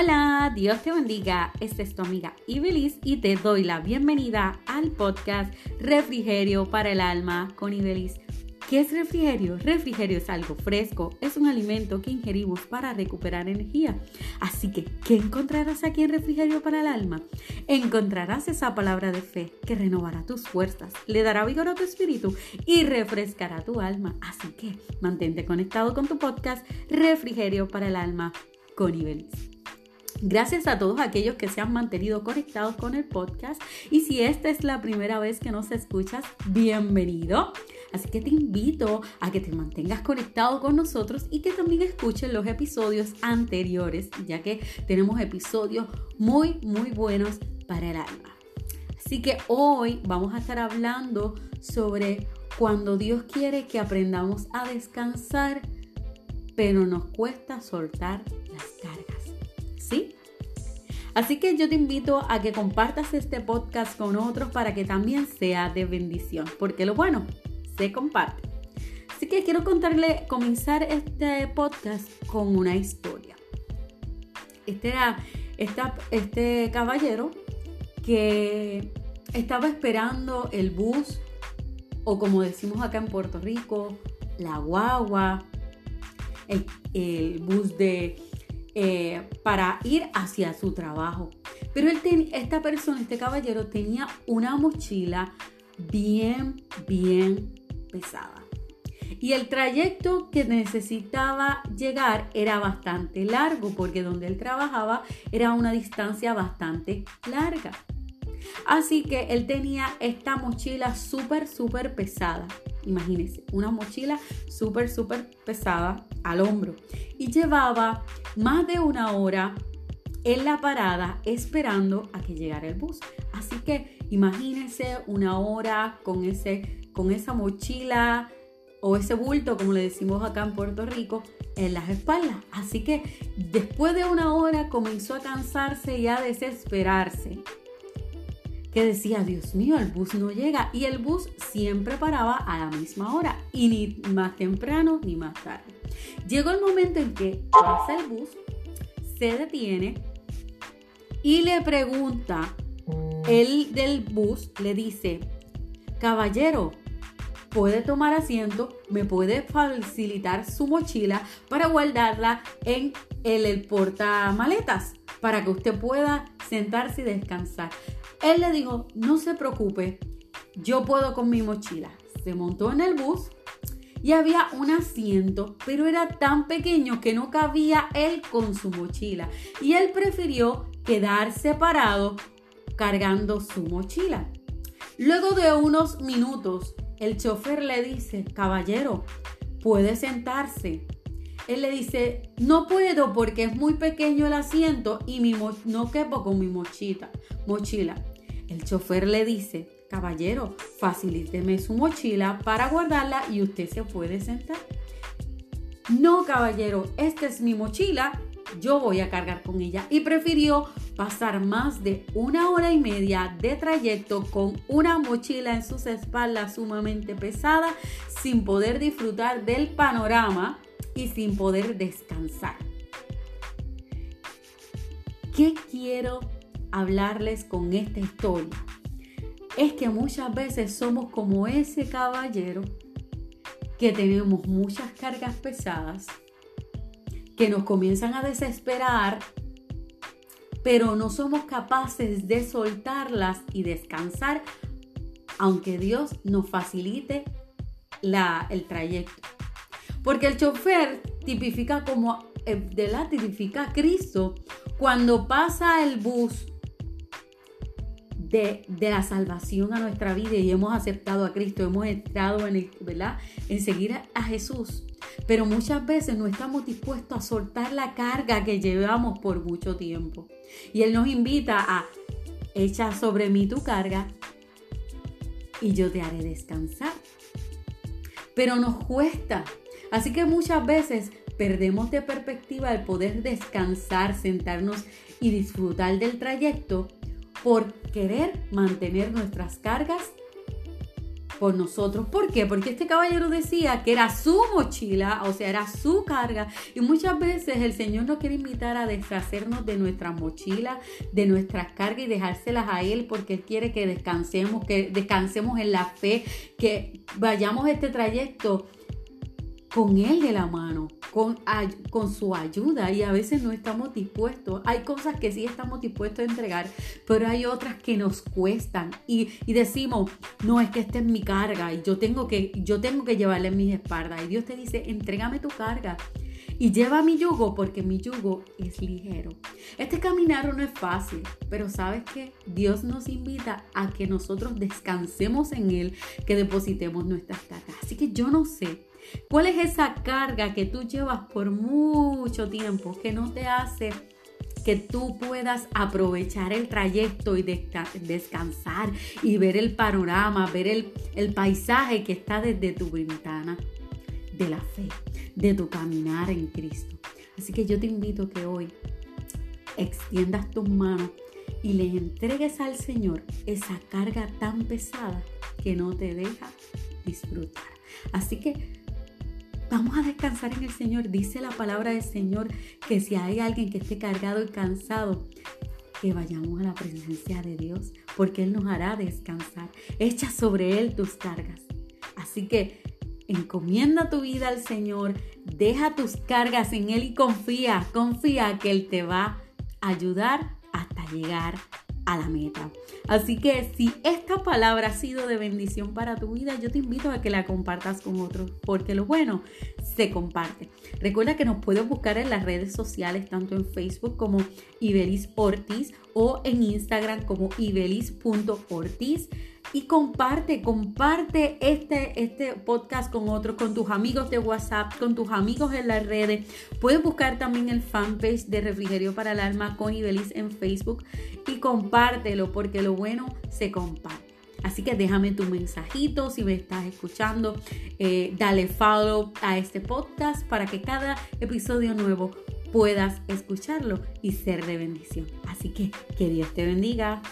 Hola, Dios te bendiga. Esta es tu amiga Ibelis y te doy la bienvenida al podcast Refrigerio para el Alma con Ibelis. ¿Qué es refrigerio? Refrigerio es algo fresco, es un alimento que ingerimos para recuperar energía. Así que, ¿qué encontrarás aquí en Refrigerio para el Alma? Encontrarás esa palabra de fe que renovará tus fuerzas, le dará vigor a tu espíritu y refrescará tu alma. Así que, mantente conectado con tu podcast Refrigerio para el Alma con Ibelis. Gracias a todos aquellos que se han mantenido conectados con el podcast y si esta es la primera vez que nos escuchas, bienvenido. Así que te invito a que te mantengas conectado con nosotros y que también escuches los episodios anteriores, ya que tenemos episodios muy, muy buenos para el alma. Así que hoy vamos a estar hablando sobre cuando Dios quiere que aprendamos a descansar, pero nos cuesta soltar las cargas. ¿Sí? Así que yo te invito a que compartas este podcast con otros para que también sea de bendición, porque lo bueno se comparte. Así que quiero contarle, comenzar este podcast con una historia. Este era este caballero que estaba esperando el bus, o como decimos acá en Puerto Rico, la guagua, el bus de eh, para ir hacia su trabajo. Pero esta persona, este caballero, tenía una mochila bien, bien pesada. Y el trayecto que necesitaba llegar era bastante largo porque donde él trabajaba era una distancia bastante larga. Así que él tenía esta mochila súper, súper pesada. Imagínense, una mochila súper, súper pesada al hombro. Y llevaba más de una hora en la parada esperando a que llegara el bus. Así que imagínense una hora con, ese, con esa mochila o ese bulto, como le decimos acá en Puerto Rico, en las espaldas. Así que después de una hora comenzó a cansarse y a desesperarse que decía, Dios mío, el bus no llega. Y el bus siempre paraba a la misma hora, y ni más temprano ni más tarde. Llegó el momento en que pasa el bus, se detiene y le pregunta, el del bus le dice, caballero, puede tomar asiento, me puede facilitar su mochila para guardarla en el, el portamaletas, para que usted pueda sentarse y descansar. Él le dijo, no se preocupe, yo puedo con mi mochila. Se montó en el bus y había un asiento, pero era tan pequeño que no cabía él con su mochila. Y él prefirió quedar separado cargando su mochila. Luego de unos minutos, el chofer le dice, caballero, puede sentarse. Él le dice, no puedo porque es muy pequeño el asiento y mi no quepo con mi mochila. mochila. El chofer le dice, caballero, facilíteme su mochila para guardarla y usted se puede sentar. No, caballero, esta es mi mochila, yo voy a cargar con ella. Y prefirió pasar más de una hora y media de trayecto con una mochila en sus espaldas sumamente pesada, sin poder disfrutar del panorama y sin poder descansar. ¿Qué quiero hablarles con esta historia es que muchas veces somos como ese caballero que tenemos muchas cargas pesadas, que nos comienzan a desesperar, pero no somos capaces de soltarlas y descansar, aunque Dios nos facilite la, el trayecto. Porque el chofer tipifica como, eh, de la tipifica a Cristo cuando pasa el bus de, la salvación a nuestra vida y hemos aceptado a Cristo, hemos entrado en, en seguir a, Jesús. Pero muchas veces no estamos dispuestos a soltar la carga que llevamos por mucho tiempo. Y Él nos invita a echar sobre mí tu carga y yo te haré descansar. Pero nos cuesta. Así que muchas veces perdemos de perspectiva el poder descansar, sentarnos y disfrutar del trayecto por querer mantener nuestras cargas por nosotros. ¿Por qué? Porque este caballero decía que era su mochila, o sea, era su carga. Y muchas veces el Señor nos quiere invitar a deshacernos de nuestras mochilas, de nuestras cargas y dejárselas a Él porque Él quiere que descansemos, que descansemos en la fe, que vayamos este trayecto con Él de la mano, con, su ayuda y a veces no estamos dispuestos. Hay cosas que sí estamos dispuestos a entregar, pero hay otras que nos cuestan y, decimos, no es que esta es mi carga y yo tengo que, yo tengo que en mis espaldas. Y Dios te dice, entrégame tu carga y lleva mi yugo porque mi yugo es ligero. Este caminar no es fácil, pero sabes que Dios nos invita a que nosotros descansemos en Él, que depositemos nuestras cargas. Así que yo no sé ¿Cuál es esa carga que tú llevas por mucho tiempo que no te hace que tú puedas aprovechar el trayecto y descansar y ver el panorama, ver el, paisaje que está desde tu ventana de la fe, de tu caminar en Cristo? Así que yo te invito que hoy extiendas tus manos y le entregues al Señor esa carga tan pesada que no te deja disfrutar. Así que Vamos a descansar en el Señor. Dice la palabra del Señor que si hay alguien que esté cargado y cansado, que vayamos a la presencia de Dios, porque Él nos hará descansar. Echa sobre Él tus cargas. Así que encomienda tu vida al Señor, deja tus cargas en Él y confía, confía que Él te va a ayudar hasta llegar a la meta. Así que si esta palabra ha sido de bendición para tu vida, yo te invito a que la compartas con otros, porque lo bueno se comparte. Recuerda que nos puedes buscar en las redes sociales, tanto en Facebook como Ibelis Ortiz o en Instagram como ibelis.ortiz y comparte, comparte este, este podcast con otros, con tus amigos de WhatsApp, con tus amigos en las redes. Puedes buscar también el fanpage de Refrigerio para el Alma con Ibelis en Facebook y compártelo porque lo bueno se comparte. Así que déjame tu mensajito si me estás escuchando. Eh, dale follow a este podcast para que cada episodio nuevo puedas escucharlo y ser de bendición. Así que que Dios te bendiga.